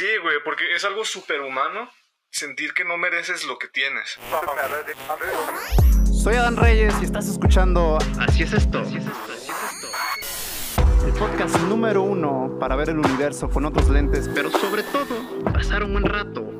Sí, güey, porque es algo superhumano sentir que no mereces lo que tienes. Soy Adán Reyes y estás escuchando Así es esto. Así es esto. Así es esto. el podcast número uno para ver el universo con otros lentes, pero Pero sobre todo, pasar un buen rato.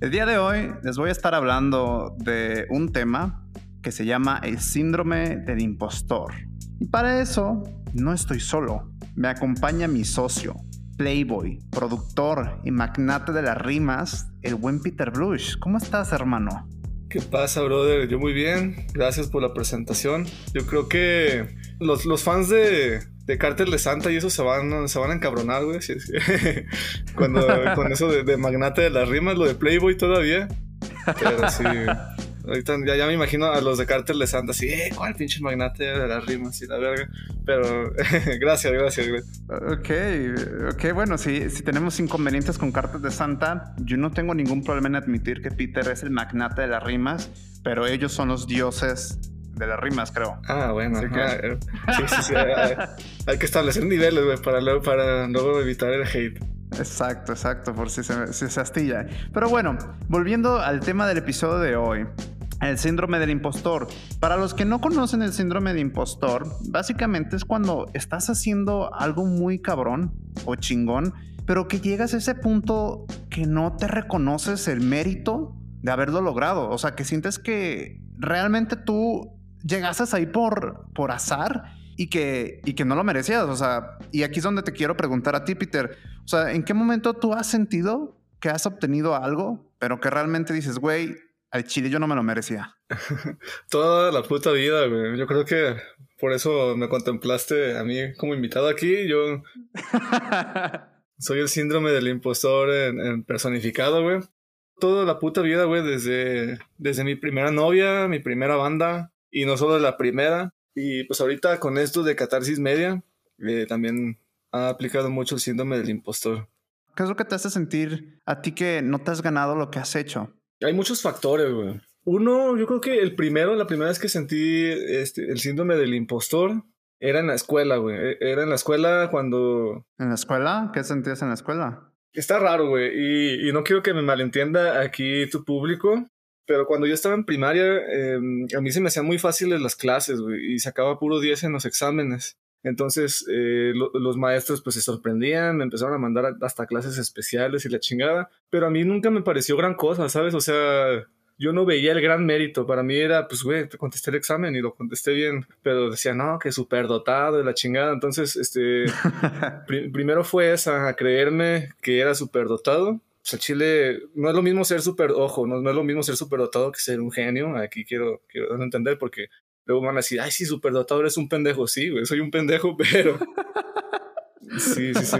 el día de hoy les voy a estar hablando de un tema que se llama el síndrome del impostor. Y para eso no estoy solo. Me acompaña mi socio, playboy, productor y magnate de las rimas, el buen Peter Blush. ¿Cómo estás, hermano? ¿Qué pasa, brother? Yo muy bien. Gracias por la presentación. Yo creo que los, los fans de, de Cártel de Santa y eso se van, se van a encabronar, güey. Cuando, con eso de, de magnate de las rimas, lo de Playboy todavía. Pero sí. Ahorita ya, ya me imagino a los de Cártel de Santa así, eh, ¿cuál pinche magnate de las rimas y la verga? Pero gracias, gracias, güey. Ok, ok, bueno, si, si tenemos inconvenientes con cartas de Santa, yo no tengo ningún problema en admitir que Peter es el magnate de las rimas, pero ellos son los dioses de las rimas, creo. Ah, bueno. Que- Sí, sí, sí. hay, hay que establecer niveles, güey, para luego, para luego evitar el hate. Exacto, exacto, por si se, si se astilla. Pero bueno, volviendo al tema del episodio de hoy. El síndrome del impostor. Para los que no conocen el síndrome del impostor, básicamente es cuando estás haciendo algo muy cabrón o chingón, pero que llegas a ese punto que no te reconoces el mérito de haberlo logrado. O sea, que sientes que realmente tú llegaste ahí por, por azar y que, y que no lo merecías. O sea, y aquí es donde te quiero preguntar a ti, Peter. O sea, ¿en qué momento tú has sentido que has obtenido algo, pero que realmente dices, güey, al chile yo no me lo merecía? Toda la puta vida, güey. Yo creo que por eso me contemplaste a mí como invitado aquí. Yo soy el síndrome del impostor en, en personificado, güey. Toda la puta vida, güey, desde, desde mi primera novia, mi primera banda, y no solo la primera. Y pues ahorita con esto de Catarsis Media, eh, también ha aplicado mucho el síndrome del impostor. ¿Qué es lo que te hace sentir a ti que no te has ganado lo que has hecho? Hay muchos factores, güey. Uno, yo creo que el primero, la primera vez que sentí este, el síndrome del impostor, era en la escuela, güey. E- Era en la escuela cuando... ¿En la escuela? ¿Qué sentías en la escuela? Está raro, güey. Y, y no quiero que me malentienda aquí tu público, pero cuando yo estaba en primaria, eh, a mí se me hacían muy fáciles las clases, güey. Y sacaba puro 10 en los exámenes. Entonces, eh, lo- los maestros pues se sorprendían, me empezaron a mandar hasta clases especiales y la chingada. Pero a mí nunca me pareció gran cosa, ¿sabes? O sea, yo no veía el gran mérito. Para mí era, pues, güey, te contesté el examen y lo contesté bien. Pero decía, no, que súper dotado y la chingada. Entonces, este, pri- primero fue esa, a creerme que era súper dotado. Pues al Chile no es lo mismo ser súper, ojo, no, no es lo mismo ser súper dotado que ser un genio. Aquí quiero, quiero entender porque luego van a decir, ay, sí, súper dotado eres un pendejo. Sí, güey, soy un pendejo, pero. Sí, sí, sí.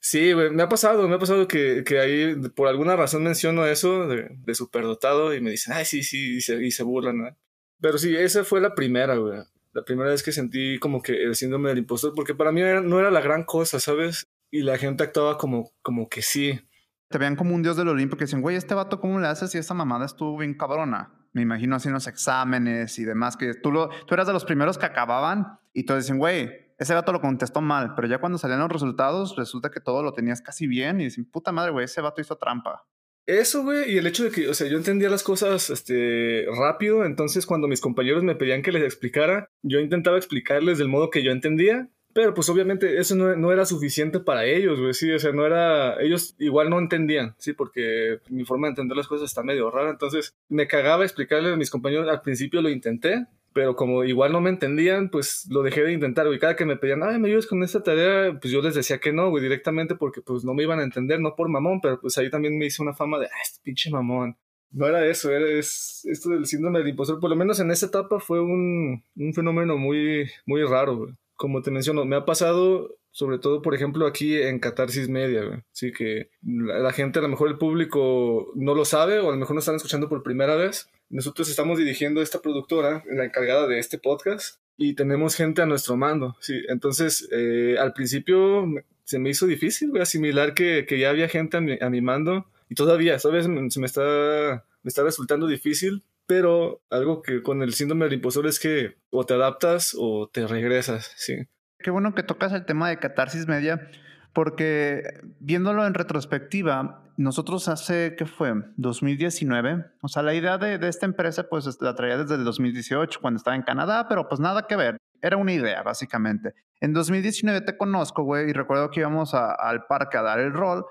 Sí, güey, me ha pasado, me ha pasado que, que ahí por alguna razón menciono eso de, de superdotado y me dicen, ay, sí, sí, y se, y se burlan. Pero sí, esa fue la primera, güey. La primera vez que sentí como que el síndrome del impostor, porque para mí era- no era la gran cosa, ¿sabes? Y la gente actuaba como, como que sí. Te vean como un dios del Olimpo que dicen, güey, este vato, ¿cómo le haces si esta mamada estuvo bien cabrona? Me imagino en los exámenes y demás, que tú, lo, tú eras de los primeros que acababan y todos dicen, güey, ese vato lo contestó mal, pero ya cuando salían los resultados resulta que todo lo tenías casi bien y dicen, puta madre, güey, ese vato hizo trampa. Eso, güey, y el hecho de que, o sea, yo entendía las cosas este, rápido, entonces cuando mis compañeros me pedían que les explicara, yo intentaba explicarles del modo que yo entendía, pero pues obviamente eso no, no era suficiente para ellos, güey, sí, o sea, no era, ellos igual no entendían, sí, porque mi forma de entender las cosas está medio rara, entonces me cagaba explicarles a mis compañeros, al principio lo intenté, pero como igual no me entendían, pues lo dejé de intentar, güey. Cada que me pedían, ay, me ayudas con esta tarea, pues yo les decía que no, güey, directamente porque pues no me iban a entender, no por mamón, pero pues ahí también me hice una fama de, ah, este pinche mamón. No era eso, era es, esto del síndrome del impostor, por lo menos en esa etapa fue un, un fenómeno muy, muy raro, güey. Como te menciono, me ha pasado sobre todo, por ejemplo, aquí en Catarsis Media, güey. Sí, que la, la gente, a lo mejor el público no lo sabe o a lo mejor nos están escuchando por primera vez. Nosotros estamos dirigiendo esta productora, la encargada de este podcast, y tenemos gente a nuestro mando, sí. Entonces, eh, al principio se me hizo difícil, güey, asimilar que, que ya había gente a mi, a mi mando, y todavía, ¿sabes? Se me está, me está resultando difícil, pero algo que con el síndrome del impostor es que o te adaptas o te regresas, sí. Qué bueno que tocas el tema de catarsis media, porque viéndolo en retrospectiva, nosotros hace, ¿qué fue? 2019. O sea, la idea de, de, esta empresa, pues la traía desde el 2018, cuando estaba en Canadá, pero pues nada que ver. Era una idea, básicamente. En 2019 te conozco, güey, y recuerdo que íbamos a, al parque a dar el rol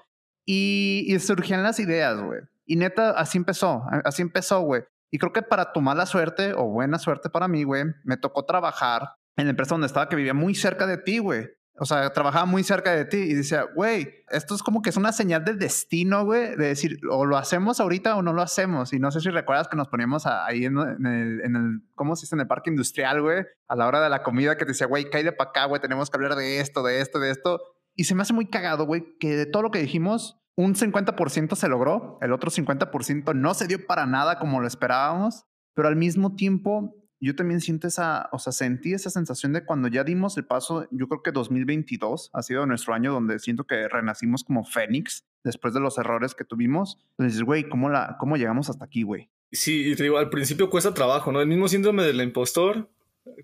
y, y surgían las ideas, güey. Y neta, así empezó, así empezó, güey. Y creo que para tu mala suerte o buena suerte para mí, güey, me tocó trabajar en la empresa donde estaba que vivía muy cerca de ti, güey. O sea, trabajaba muy cerca de ti y decía, güey, esto es como que es una señal del destino, güey, de decir, o lo hacemos ahorita o no lo hacemos. Y no sé si recuerdas que nos poníamos ahí en, el, en el, ¿cómo se dice? En el parque industrial, güey, a la hora de la comida que te decía, güey, de para acá, güey, tenemos que hablar de esto, de esto, de esto. Y se me hace muy cagado, güey, que de todo lo que dijimos, un 50% se logró, el otro 50% no se dio para nada como lo esperábamos, pero al mismo tiempo yo también siento esa, o sea, sentí esa sensación de cuando ya dimos el paso, yo creo que 2022 ha sido nuestro año donde siento que renacimos como Fénix después de los errores que tuvimos. Entonces, güey, ¿cómo, ¿cómo llegamos hasta aquí, güey? Sí, te digo, al principio cuesta trabajo, ¿no? El mismo síndrome del impostor,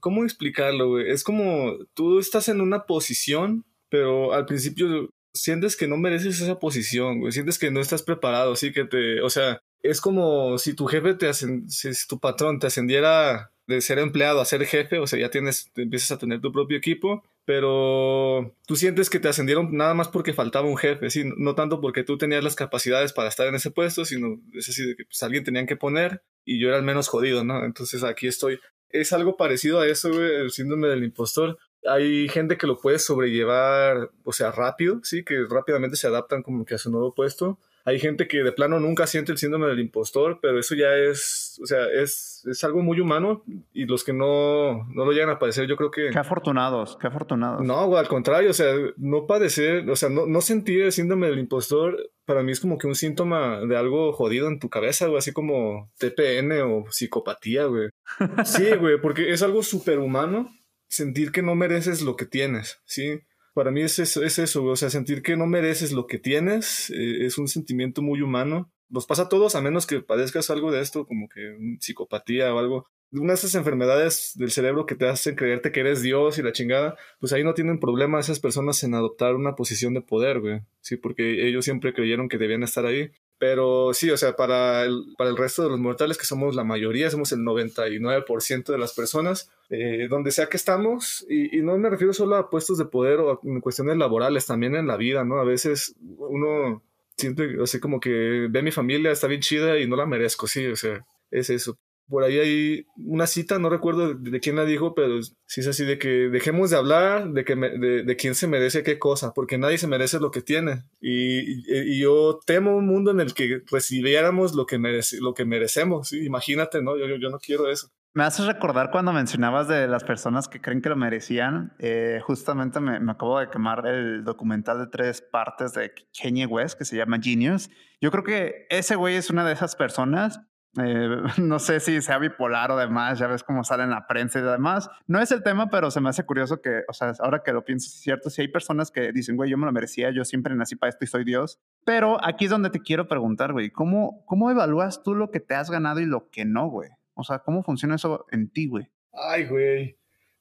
¿cómo explicarlo, güey? Es como tú estás en una posición, pero al principio sientes que no mereces esa posición, güey. Sientes que no estás preparado, sí, que te, o sea, es como si tu jefe te ascend, si tu patrón te ascendiera de ser empleado a ser jefe, o sea, ya tienes, empiezas a tener tu propio equipo, pero tú sientes que te ascendieron nada más porque faltaba un jefe, ¿sí? no tanto porque tú tenías las capacidades para estar en ese puesto, sino es así de que pues, alguien tenían que poner y yo era el menos jodido, ¿no? Entonces aquí estoy. Es algo parecido a eso, güey, el síndrome del impostor. Hay gente que lo puede sobrellevar, o sea, rápido, sí, que rápidamente se adaptan como que a su nuevo puesto hay gente que de plano nunca siente el síndrome del impostor, pero eso ya es, o sea, es, es algo muy humano y los que no, no lo llegan a padecer, yo creo que... Qué afortunados, qué afortunados. No, al contrario, o sea, no padecer, o sea, no, no sentir el síndrome del impostor, para mí es como que un síntoma de algo jodido en tu cabeza, güey, así como TPN o psicopatía, güey. Sí, güey, porque es algo superhumano sentir que no mereces lo que tienes, ¿sí? Para mí es eso, es eso, o sea, sentir que no mereces lo que tienes eh, es un sentimiento muy humano. Nos pasa a todos, a menos que padezcas algo de esto, como que psicopatía o algo. Una de esas enfermedades del cerebro que te hacen creerte que eres Dios y la chingada, pues ahí no tienen problema esas personas en adoptar una posición de poder, güey. Sí, porque ellos siempre creyeron que debían estar ahí. Pero sí, o sea, para el, para el resto de los mortales, que somos la mayoría, somos el 99% de las personas, eh, donde sea que estamos, y, y, no me refiero solo a puestos de poder o a cuestiones laborales, también en la vida, ¿no? A veces uno siente así como que ve a mi familia, está bien chida y no la merezco, sí, o sea, es eso por ahí hay una cita, no recuerdo de, quién la dijo, pero sí es así de que dejemos de hablar de, que de, quién se merece qué cosa, porque nadie se merece lo que tiene. Y, yo temo un mundo en el que recibiéramos lo que, merece, lo que merecemos. Imagínate, ¿no? Yo, yo, no quiero eso. Me haces recordar cuando mencionabas de las personas que creen que lo merecían. Eh, justamente me, acabo de quemar el documental de tres partes de Kanye West que se llama Genius. Yo creo que ese güey es una de esas personas eh, no sé si sea bipolar o demás, ya ves cómo sale en la prensa y demás. No es el tema, pero se me hace curioso que, o sea, ahora que lo pienso, es cierto, si hay personas que dicen, güey, yo me lo merecía, yo siempre nací para esto y soy Dios. Pero aquí es donde te quiero preguntar, güey, ¿cómo, ¿cómo evalúas tú lo que te has ganado y lo que no, güey? O sea, ¿cómo funciona eso en ti, güey? Ay, güey.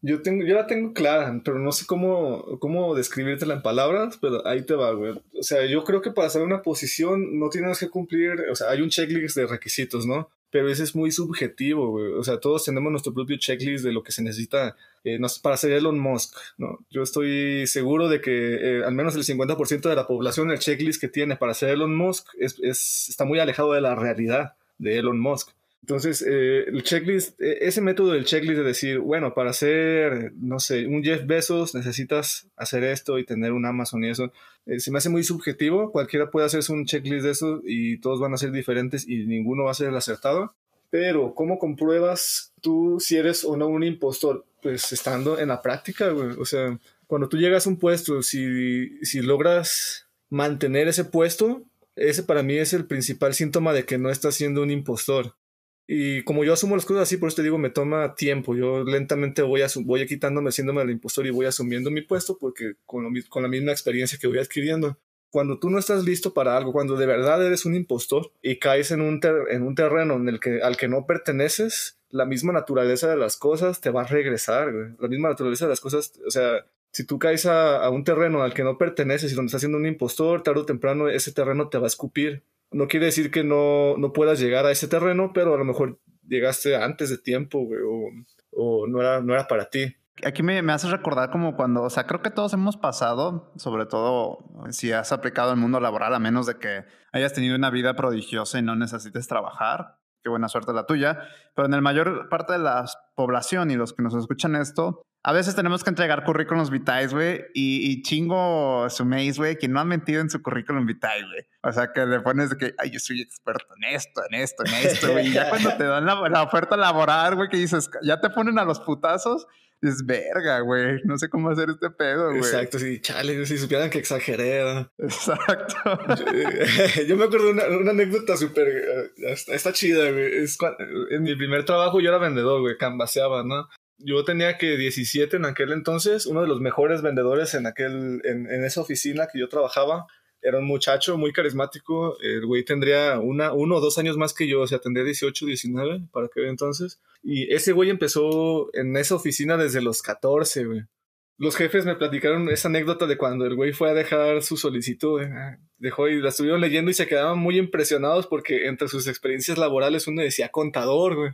Yo, tengo, yo la tengo clara, pero no sé cómo, cómo describírtela en palabras, pero ahí te va, güey. O sea, yo creo que para hacer una posición no tienes que cumplir, o sea, hay un checklist de requisitos, ¿no? Pero ese es muy subjetivo, güey. O sea, todos tenemos nuestro propio checklist de lo que se necesita eh, para ser Elon Musk, ¿no? Yo estoy seguro de que eh, al menos el 50% de la población, el checklist que tiene para ser Elon Musk es, es, está muy alejado de la realidad de Elon Musk. Entonces, eh, el checklist, e, ese método del checklist de decir, bueno, para hacer, no sé, un Jeff Bezos necesitas hacer esto y tener un Amazon y eso, eh, se me hace muy subjetivo. Cualquiera puede hacerse un checklist de eso y todos van a ser diferentes y ninguno va a ser el acertado. Pero, ¿cómo compruebas tú si eres o no un impostor? Pues estando en la práctica, güey. O sea, cuando tú llegas a un puesto, si, si logras mantener ese puesto, ese para mí es el principal síntoma de que no estás siendo un impostor. Y como yo asumo las cosas así, por eso te digo, me toma tiempo. Yo lentamente voy, voy quitándome, haciéndome el impostor y voy asumiendo mi puesto porque con, la misma experiencia que voy adquiriendo. cuando tú no estás listo para algo, cuando de verdad eres un impostor y caes en un, ter- en un terreno al que no perteneces, la misma naturaleza de las cosas te va a regresar. La misma naturaleza de las cosas, o sea, si tú caes a, a un terreno al que no perteneces y donde estás siendo un impostor, tarde o temprano ese terreno te va a escupir. No quiere decir que no, no puedas llegar a ese terreno, pero a lo mejor llegaste antes de tiempo, güey, o, o no, era, no era para ti. Aquí me, me hace recordar como cuando, o sea, creo que todos hemos pasado, sobre todo si has aplicado el mundo laboral, a menos de que hayas tenido una vida prodigiosa y no necesites trabajar. Qué buena suerte la tuya. Pero en la mayor parte de la población y los que nos escuchan esto, a veces tenemos que entregar currículums vitae, güey, y, y chingo su maíz, güey, que no han mentido en su currículum vitae, güey. O sea, que le pones de que, ay, yo soy experto en esto, en esto, en esto, güey. Y ya cuando te dan la, la oferta laboral, güey, que dices, ya te ponen a los putazos, dices, verga, güey, no sé cómo hacer este pedo, güey. Exacto, sí, chale, si supieran que exageré. ¿no? Exacto. Yo me acuerdo de una, una anécdota súper. eh, está, está chida, güey. Es cua- en mi primer trabajo yo era vendedor, güey, canvaseaba, ¿no? Yo tenía que 17 en aquel entonces, uno de los mejores vendedores en, aquel, en, esa oficina que yo trabajaba. Era un muchacho muy carismático. El güey tendría una, uno o dos años más que yo, o sea, tendría 18, 19 para aquel entonces. Y ese güey empezó en esa oficina desde los 14, güey. Los jefes me platicaron esa anécdota de cuando el güey fue a dejar su solicitud. eh, Dejó y la estuvieron leyendo y se quedaban muy impresionados porque entre sus experiencias laborales uno decía contador, güey.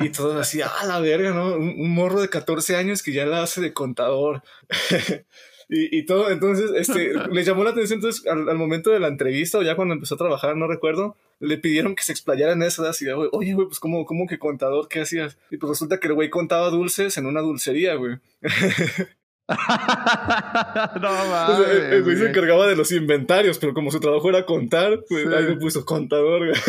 Y todos así, ah, la verga, ¿no? Un, un morro de 14 años que ya la hace de contador. y, y todo, entonces, este, les llamó la atención entonces al, al momento de la entrevista o ya cuando empezó a trabajar, no recuerdo, le pidieron que se explayara en eso, así, de, oye, güey, pues ¿cómo, ¿cómo que contador? ¿Qué hacías? Y pues resulta que el güey contaba dulces en una dulcería, güey. no Entonces, el- el güey se mames. encargaba de los inventarios, pero como su trabajo era contar, pues Sí. ahí le puso contador.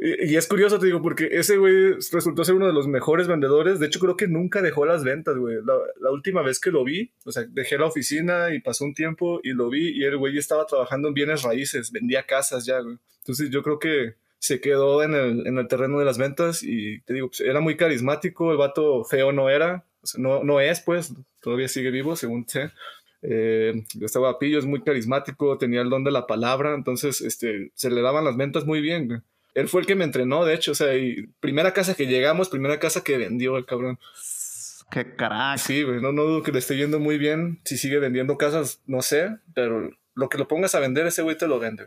Y, y es curioso, te digo, porque ese güey resultó ser uno de los mejores vendedores. De hecho, creo que nunca dejó las ventas, güey. La, la última vez que lo vi, o sea, dejé la oficina y pasó un tiempo y lo vi y el güey estaba trabajando en bienes raíces, vendía casas ya, güey. Entonces yo creo que se quedó en el, en el terreno de las ventas y te digo, pues, era muy carismático, el vato feo no era, o sea, no, no es, pues, todavía sigue vivo, según sé. Eh, estaba pillo, es muy carismático, tenía el don de la palabra, entonces este, se le daban las ventas muy bien. Él fue el que me entrenó, de hecho, o sea, y primera casa que llegamos, primera casa que vendió el cabrón. Qué carajo. Sí, güey, no, no dudo que le esté yendo muy bien. Si sigue vendiendo casas, no sé, pero lo que lo pongas a vender, ese güey te lo vende.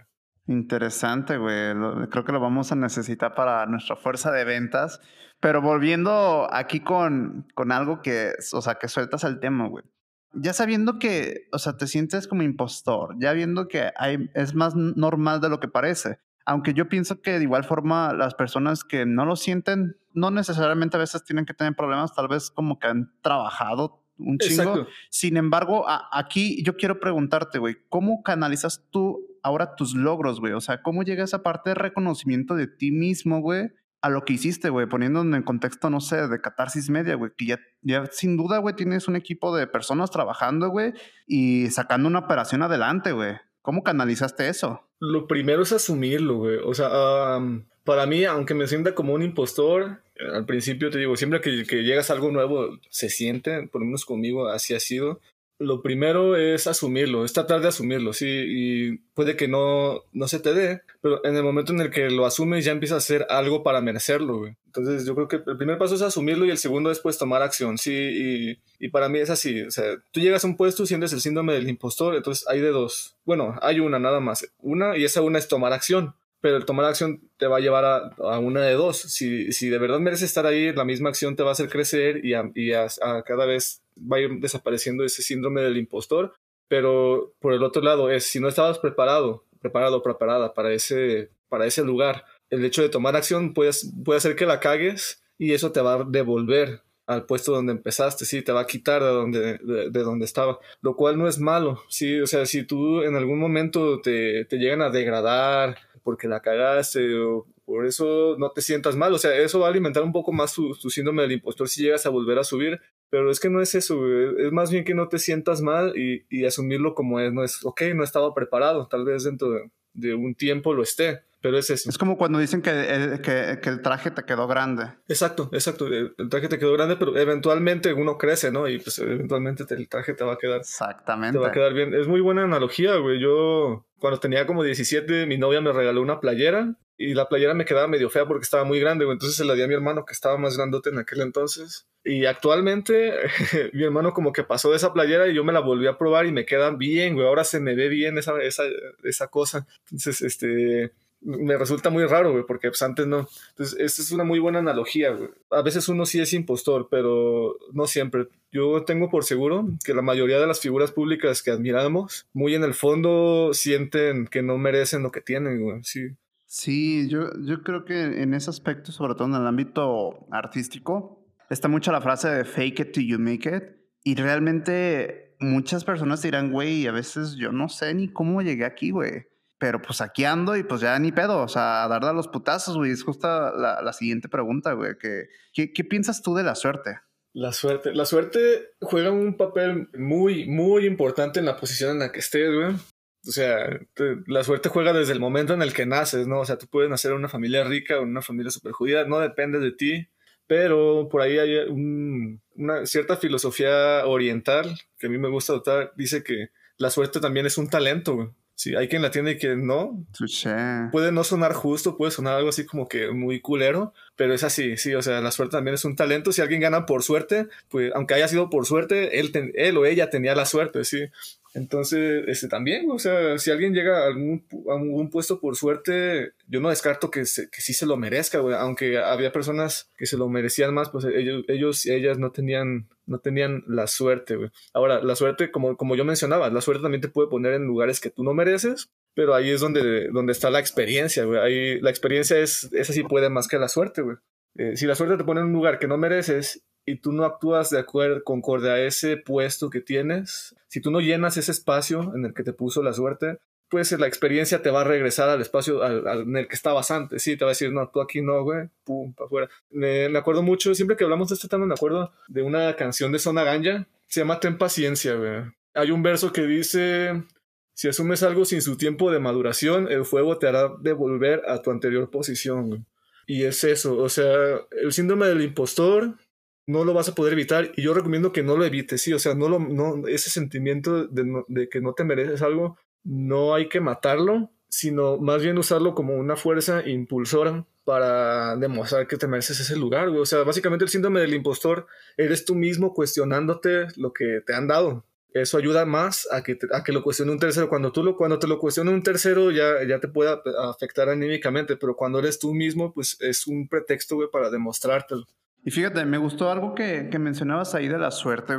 Interesante, güey. Creo que lo vamos a necesitar para nuestra fuerza de ventas. Pero volviendo aquí con, con algo que, o sea, que sueltas el tema, güey. Ya sabiendo que, o sea, te sientes como impostor, ya viendo que hay, es más normal de lo que parece. Aunque yo pienso que de igual forma las personas que no lo sienten, no necesariamente a veces tienen que tener problemas, tal vez como que han trabajado un chingo. Exacto. Sin embargo, a- aquí yo quiero preguntarte, güey, ¿cómo canalizas tú ahora tus logros, güey? O sea, ¿cómo llega esa parte de reconocimiento de ti mismo, güey? A lo que hiciste, güey, poniendo en contexto, no sé, de catarsis media, güey, que ya, ya sin duda, güey, tienes un equipo de personas trabajando, güey, y sacando una operación adelante, güey. ¿Cómo canalizaste eso? Lo primero es asumirlo, güey. O sea, para mí, aunque me sienta como un impostor, al principio te digo, siempre que, que llegas a algo nuevo, se siente, por lo menos conmigo, así ha sido. Lo primero es asumirlo, es tratar de asumirlo, sí, y puede que no, no se te dé, pero en el momento en el que lo asumes ya empiezas a hacer algo para merecerlo, güey. Entonces yo creo que el primer paso es asumirlo y el segundo es pues tomar acción, sí, y, y para mí es así, o sea, tú llegas a un puesto, sientes el síndrome del impostor, entonces hay de dos, bueno, hay una nada más, una y esa una es tomar acción, pero el tomar acción te va a llevar a, a una de dos. Si, si de verdad mereces estar ahí, la misma acción te va a hacer crecer y, y a cada vez va a ir desapareciendo ese síndrome del impostor. Pero por el otro lado es, si no estabas preparado, preparado o preparada para ese, para ese lugar, el hecho de tomar acción puedes, puede hacer que la cagues y eso te va a devolver al puesto donde empezaste, sí, te va a quitar de donde, de, de donde estaba, lo cual no es malo, sí, o sea, si tú en algún momento te, te llegan a degradar porque la cagaste o por eso no te sientas mal, o sea, eso va a alimentar un poco más tu, síndrome del impostor si llegas a volver a subir, pero es que no es eso, es más bien que no te sientas mal y, asumirlo como es, no es, ok, no estaba preparado, tal vez dentro de, de un tiempo lo esté, pero es eso. Es como cuando dicen que, el- que, que el traje te quedó grande. Exacto, exacto. El traje te quedó grande, pero eventualmente uno crece, ¿no? Y pues eventualmente te- el traje te va a quedar, Exactamente. te va a quedar bien. Es muy buena analogía, güey. Yo, cuando tenía como 17, mi novia me regaló una playera y la playera me quedaba medio fea porque estaba muy grande, güey. Entonces se la di a mi hermano que estaba más grandote en aquel entonces. Y actualmente mi hermano como que pasó de esa playera y yo me la volví a probar y me queda bien, güey. Ahora se me ve bien esa, esa, esa cosa. Entonces, este, me resulta muy raro, güey, porque pues, antes no. Entonces, esta es una muy buena analogía, güey. A veces uno sí es impostor, pero no siempre. Yo tengo por seguro que la mayoría de las figuras públicas que admiramos, muy en el fondo sienten que no merecen lo que tienen, güey. Sí. Sí, yo, yo creo que en ese aspecto, sobre todo en el ámbito artístico, está mucho la frase de fake it till you make it. Y realmente muchas personas dirán, güey, a veces yo no sé ni cómo llegué aquí, güey. Pero pues aquí ando y pues ya ni pedo, o sea, darle a los putazos, güey. Es justo la, la siguiente pregunta, güey. que- ¿qué, ¿Qué piensas tú de la suerte? La suerte. La suerte juega un papel muy, muy importante en la posición en la que estés, güey. O sea, te- la suerte juega desde el momento en el que naces, ¿no? O sea, tú puedes nacer en una familia rica o en una familia super judía, no depende de ti. Pero por ahí hay un- una cierta filosofía oriental que a mí me gusta adoptar. Dice que la suerte también es un talento, güey. Sí, hay quien la tiene y quien no. Puede no sonar justo, puede sonar algo así como que muy culero, pero es así, sí, o sea, la suerte también es un talento. Si alguien gana por suerte, pues aunque haya sido por suerte, él, ten- él o ella tenía la suerte, sí. Entonces, este también, o sea, si alguien llega a algún, a algún puesto por suerte, yo no descarto que, se- que sí se lo merezca, güey. Aunque había personas que se lo merecían más, pues ellos, ellos y ellas no tenían, no tenían la suerte, güey. Ahora, la suerte, como, como yo mencionaba, la suerte también te puede poner en lugares que tú no mereces, pero ahí es donde, donde está la experiencia, güey. Ahí la experiencia es, esa sí puede más que la suerte, güey. Eh, si la suerte te pone en un lugar que no mereces y tú no actúas de acuerdo, concorde a ese puesto que tienes, si tú no llenas ese espacio en el que te puso la suerte, pues la experiencia te va a regresar al espacio al, en el que estabas antes. Sí, te va a decir, no, tú aquí no, güey, pum, para afuera. Me, me acuerdo mucho, siempre que hablamos de este tema, me acuerdo de una canción de Zona Ganja, se llama Ten Paciencia, güey. Hay un verso que dice, si asumes algo sin su tiempo de maduración, el fuego te hará devolver a tu anterior posición. Y es eso, o sea, el síndrome del impostor no lo vas a poder evitar y yo recomiendo que no lo evites, sí, o sea, no lo, no, ese sentimiento de, de que no te mereces algo, no hay que matarlo, sino más bien usarlo como una fuerza impulsora para demostrar que te mereces ese lugar, güey. O sea, básicamente el síndrome del impostor eres tú mismo cuestionándote lo que te han dado. Eso ayuda más a que, te- a que lo cuestione un tercero. Cuando, tú lo, cuando te lo cuestiona un tercero ya, ya te puede afectar anímicamente, pero cuando eres tú mismo, pues es un pretexto, güey, para demostrártelo. Y fíjate, me gustó algo que, que mencionabas ahí de la suerte.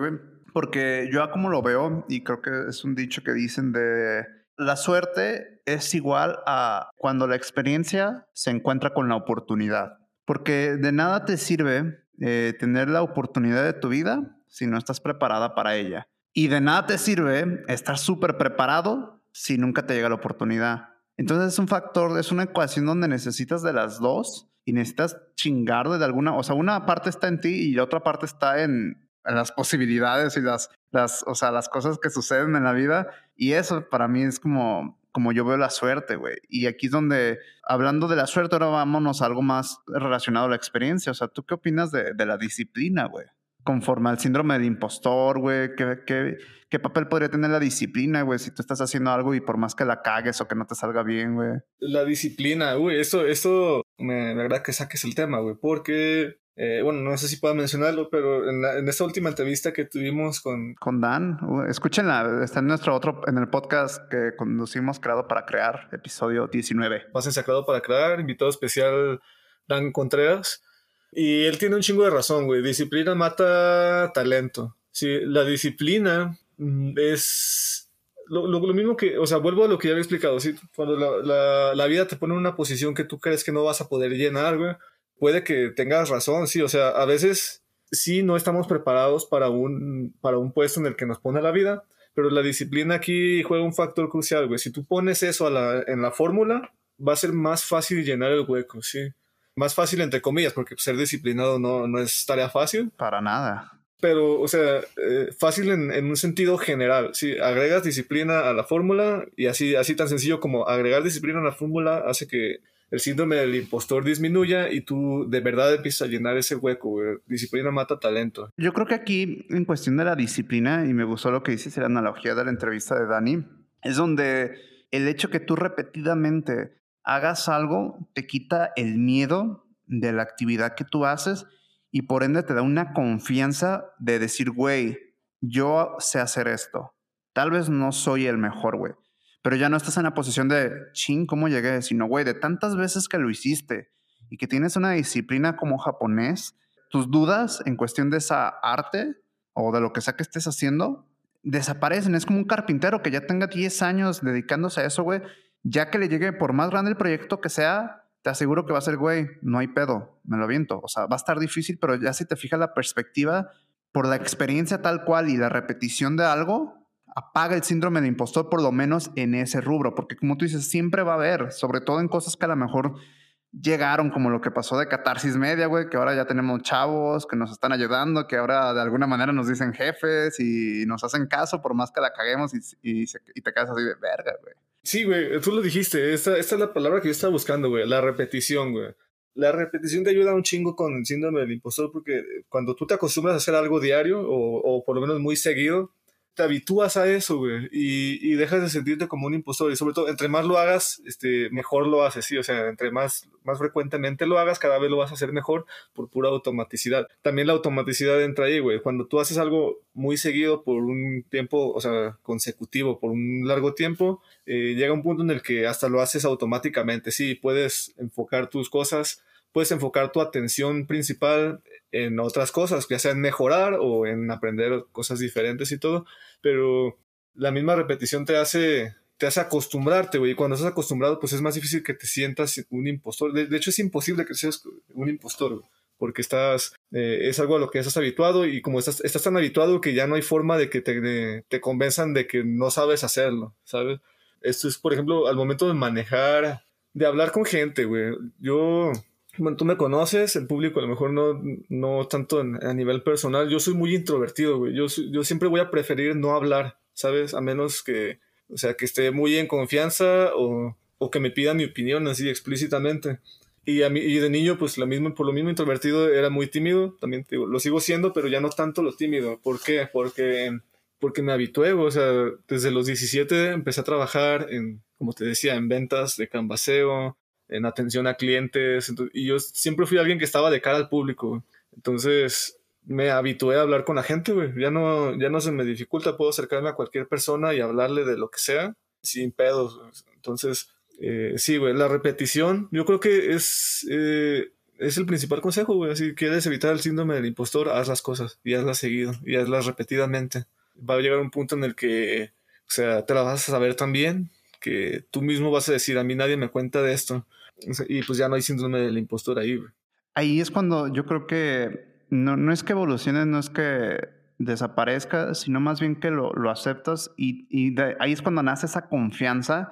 Porque yo como lo veo, y creo que es un dicho que dicen de la suerte es igual a cuando la experiencia se encuentra con la oportunidad. Porque de nada te sirve eh, tener la oportunidad de tu vida si no estás preparada para ella. Y de nada te sirve estar súper preparado si nunca te llega la oportunidad. Entonces es un factor, es una ecuación donde necesitas de las dos y necesitas chingar de alguna, o sea, una parte está en ti y la otra parte está en, en las posibilidades y las, las, o sea, las cosas que suceden en la vida. Y eso para mí es como, como yo veo la suerte, güey. Y aquí es donde, hablando de la suerte, ahora vámonos a algo más relacionado a la experiencia. O sea, ¿tú qué opinas de, de la disciplina, güey? Conforme al síndrome del impostor, güey, ¿qué, qué, qué papel podría tener la disciplina, güey? Si tú estás haciendo algo y por más que la cagues o que no te salga bien, güey. La disciplina, uy, eso, eso me, me agrada que saques el tema, güey, porque, eh, bueno, no sé si puedo mencionarlo, pero en, la- en esta última entrevista que tuvimos con, Con Dan, escúchenla, está en nuestro otro, en el podcast que conducimos creado para crear, episodio 19. Más Ensacrado para Crear, invitado especial Dan Contreras, y él tiene un chingo de razón, güey, disciplina mata talento. Sí, la disciplina mm, es lo, lo- mismo que, o sea, vuelvo a lo que ya había explicado, ¿sí? Cuando la, la- la vida te pone en una posición que tú crees que no vas a poder llenar, güey, puede que tengas razón, sí, o sea, a veces sí no estamos preparados para un, para un puesto en el que nos pone la vida, pero la disciplina aquí juega un factor crucial, güey. Si tú pones eso en la fórmula, va a ser más fácil llenar el hueco, sí. Más fácil entre comillas, porque ser disciplinado no, no es tarea fácil, Para nada. Pero, o sea, eh, fácil en, en, un sentido general. Si agregas disciplina a la fórmula y así, así tan sencillo como agregar disciplina a la fórmula hace que el síndrome del impostor disminuya y tú de verdad empiezas a llenar ese hueco, Disciplina mata talento. Yo creo que aquí, en cuestión de la disciplina, y me gustó lo que dices, la analogía de la entrevista de Dani, es donde el hecho que tú repetidamente hagas algo te quita el miedo de la actividad que tú haces y por ende te da una confianza de decir, güey, yo sé hacer esto. Tal vez no soy el mejor, güey, pero ya no estás en la posición de, ching, ¿cómo llegué? Sino, güey, de tantas veces que lo hiciste y que tienes una disciplina como japonés, tus dudas en cuestión de esa arte o de lo que sea que estés haciendo, desaparecen. Es como un carpintero que ya tenga 10 años dedicándose a eso, güey. Ya que le llegue, por más grande el proyecto que sea, te aseguro que va a ser, güey, no hay pedo, me lo viento. O sea, va a estar difícil, pero ya si te fijas la perspectiva, por la experiencia tal cual y la repetición de algo, apaga el síndrome de impostor por lo menos en ese rubro, porque como tú dices, siempre va a haber, sobre todo en cosas que a lo mejor llegaron, como lo que pasó de Catarsis Media, güey, que ahora ya tenemos chavos que nos están ayudando, que ahora de alguna manera nos dicen jefes y nos hacen caso por más que la caguemos y, y, y te quedas así de verga, güey. Sí, güey, tú lo dijiste, esta, esta es la palabra que yo estaba buscando, güey, la repetición, güey. La repetición te ayuda un chingo con el síndrome del impostor porque cuando tú te acostumbras a hacer algo diario o, o por lo menos muy seguido, te habitúas a eso, güey, y, dejas de sentirte como un impostor. Y sobre todo, entre más lo hagas, este, mejor lo haces, sí. O sea, entre más, más frecuentemente lo hagas, cada vez lo vas a hacer mejor por pura automaticidad. También la automaticidad entra ahí, güey. Cuando tú haces algo muy seguido por un tiempo, o sea, consecutivo, por un largo tiempo, eh, llega un punto en el que hasta lo haces automáticamente. Sí, puedes enfocar tus cosas puedes enfocar tu atención principal en otras cosas, ya sea en mejorar o en aprender cosas diferentes y todo, pero la misma repetición te hace te hace acostumbrarte, güey, y cuando estás acostumbrado, pues es más difícil que te sientas un impostor. De, hecho, es imposible que seas un impostor, porque estás, eh, es algo a lo que estás habituado y como estás, estás tan habituado que ya no hay forma de que te, te convenzan de que no sabes hacerlo, ¿sabes? Esto es, por ejemplo, al momento de manejar, de hablar con gente, güey. Yo, bueno, tú me conoces, el público a lo mejor no, no tanto a nivel personal. Yo soy muy introvertido, güey. Yo, yo siempre voy a preferir no hablar, ¿sabes? A menos que, o sea, que esté muy en confianza o, o que me pidan mi opinión así explícitamente. Y, a mí, y de niño, pues lo mismo, por lo mismo introvertido era muy tímido, también digo, lo sigo siendo, pero ya no tanto lo tímido. ¿Por qué? Porque, porque me habitué, o sea, desde los 17 empecé a trabajar en, como te decía, en ventas de canvaseo, en atención a clientes. y yo siempre fui alguien que estaba de cara al público. Entonces me habitué a hablar con la gente, güey. Ya no, ya no se me dificulta, puedo acercarme a cualquier persona y hablarle de lo que sea sin pedos. Entonces, eh, sí, güey, la repetición, yo creo que es, eh, es el principal consejo, güey. Si quieres evitar el síndrome del impostor, haz las cosas y hazlas seguido y hazlas repetidamente. Va a llegar un punto en el que, o sea, te la vas a saber tan bien que tú mismo vas a decir, a mí nadie me cuenta de esto. Y pues ya no hay síndrome del impostor ahí, güey. Ahí es cuando yo creo que no, no es que evolucione, no es que desaparezca, sino más bien que lo, lo aceptas y, y ahí es cuando nace esa confianza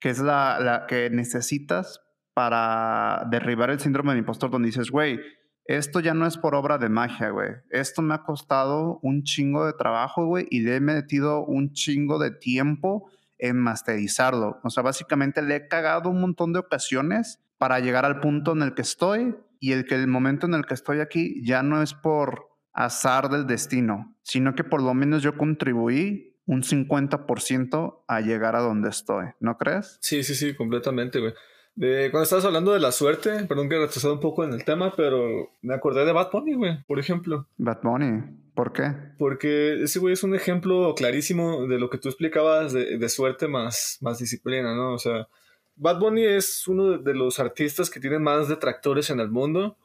que es la, la, que necesitas para derribar el síndrome del impostor, donde dices, güey, esto ya no es por obra de magia, güey. Esto me ha costado un chingo de trabajo, güey, y le he metido un chingo de tiempo en masterizarlo. O sea, básicamente le he cagado un montón de ocasiones para llegar al punto en el que estoy y el que el momento en el que estoy aquí ya no es por azar del destino, sino que por lo menos yo contribuí un 50% a llegar a donde estoy, ¿no crees? Sí, sí, sí, completamente, güey. Cuando estabas hablando de la suerte, perdón que he retrasado un poco en el tema, pero me acordé de Bad Bunny, güey, por ejemplo. Bad Bunny. ¿Por qué? Porque ese güey es un ejemplo clarísimo de lo que tú explicabas de, suerte más, más disciplina, ¿no? O sea, Bad Bunny es uno de los artistas que tienen más detractores en el mundo.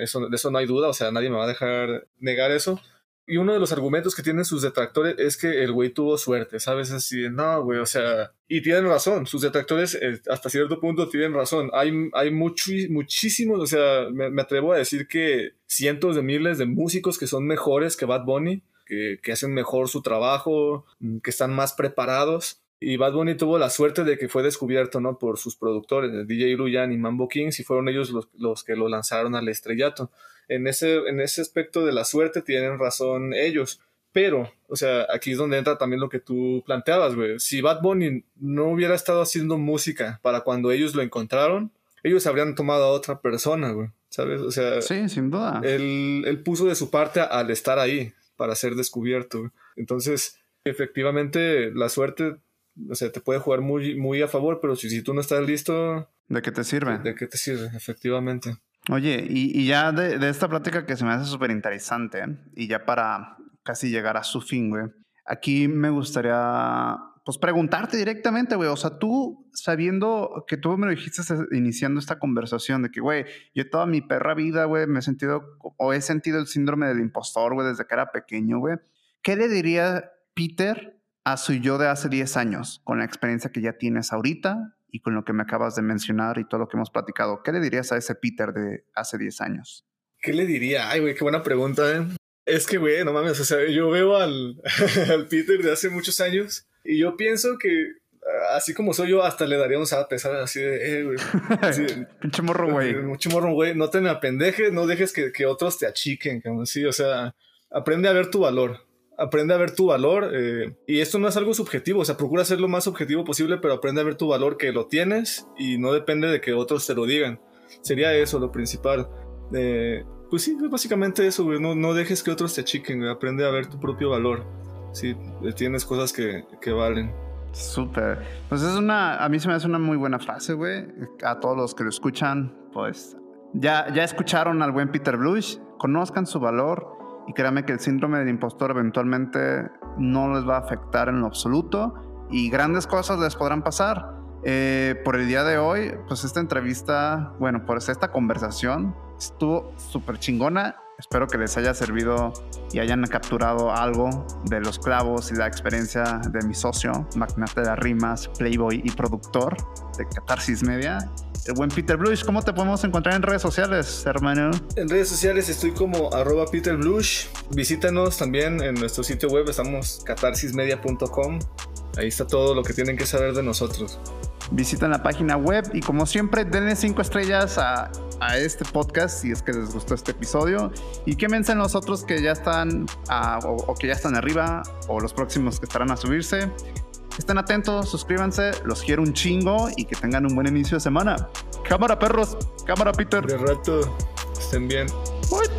Eso, de eso no hay duda, o sea, nadie me va a dejar negar eso. Y uno de los argumentos que tienen sus detractores es que el güey tuvo suerte, ¿sabes? Así, no, güey, o sea, y tienen razón, sus detractores eh, hasta cierto punto tienen razón. Hay, hay mucho, muchísimos, o sea, me, atrevo a decir que cientos de miles de músicos que son mejores que Bad Bunny, que, que hacen mejor su trabajo, que están más preparados. Y Bad Bunny tuvo la suerte de que fue descubierto, ¿no? Por sus productores, DJ Luyan y Mambo Kings, y fueron ellos los, los que lo lanzaron al estrellato. En ese, en ese aspecto de la suerte tienen razón ellos. Pero, o sea, aquí es donde entra también lo que tú planteabas, güey. Si Bad Bunny no hubiera estado haciendo música para cuando ellos lo encontraron, ellos habrían tomado a otra persona, güey. ¿Sabes? O sea, Sí, sin duda. él, él puso de su parte al estar ahí para ser descubierto. güey. Entonces, efectivamente, la suerte, o sea, te puede jugar muy, muy a favor, pero si, si tú no estás listo, ¿De qué te sirve? ¿de qué te sirve? Efectivamente. Oye, y, y ya de, de esta plática que se me hace súper interesante, y ya para casi llegar a su fin, güey, aquí me gustaría, pues, preguntarte directamente, güey, o sea, tú sabiendo que tú me lo dijiste iniciando esta conversación de que, güey, yo toda mi perra vida, güey, me he sentido, o he sentido el síndrome del impostor, güey, desde que era pequeño, güey, ¿qué le diría Peter a su yo de hace 10 años, con la experiencia que ya tienes ahorita y con lo que me acabas de mencionar y todo lo que hemos platicado? ¿Qué le dirías a ese Peter de hace 10 años? ¿Qué le diría? Ay, güey, qué buena pregunta, ¿eh? Es que, güey, no mames, o sea, yo veo al, al Peter de hace muchos años y yo pienso que ah, así como soy yo, hasta le daría un ¿sabes? Así de, eh, güey. Pinche morro, güey. Mucho morro, güey. No te me apendejes, no dejes que, que otros te achiquen, cabrón. Sí, o sea, aprende a ver tu valor. Aprende a ver tu valor. eh, y esto no es algo subjetivo, o sea, procura ser lo más objetivo posible, pero aprende a ver tu valor que lo tienes y no depende de que otros te lo digan. Sería eso lo principal. Eh, pues sí, básicamente eso, güey. No, no dejes que otros te achiquen, güey. Aprende a ver tu propio valor. Eh, tienes cosas que, que valen. Súper. Pues es una, a mí se me hace una muy buena frase, güey. A todos los que lo escuchan, pues ya, ya escucharon al buen Peter Blush, conozcan su valor y créanme que el síndrome del impostor eventualmente no les va a afectar en lo absoluto y grandes cosas les podrán pasar. Eh, por el día de hoy, pues esta entrevista, bueno, por esta conversación estuvo súper chingona. Espero que les haya servido y hayan capturado algo de los clavos y la experiencia de mi socio, magnate de las rimas, playboy y productor de Catarsis Media. El buen Peter Blush, ¿cómo te podemos encontrar en redes sociales, hermano? En redes sociales estoy como arroba Peter Blush. Visítanos también en nuestro sitio web, estamos catarsismedia.com. Ahí está todo lo que tienen que saber de nosotros. Visiten la página web y como siempre denle cinco estrellas a, a este podcast si es que les gustó este episodio y quémense en los otros que ya están o, o que ya están arriba o los próximos que estarán a subirse. Estén atentos, suscríbanse, los quiero un chingo y que tengan un buen inicio de semana. Cámara perros, cámara Peter. De rato, estén bien. What?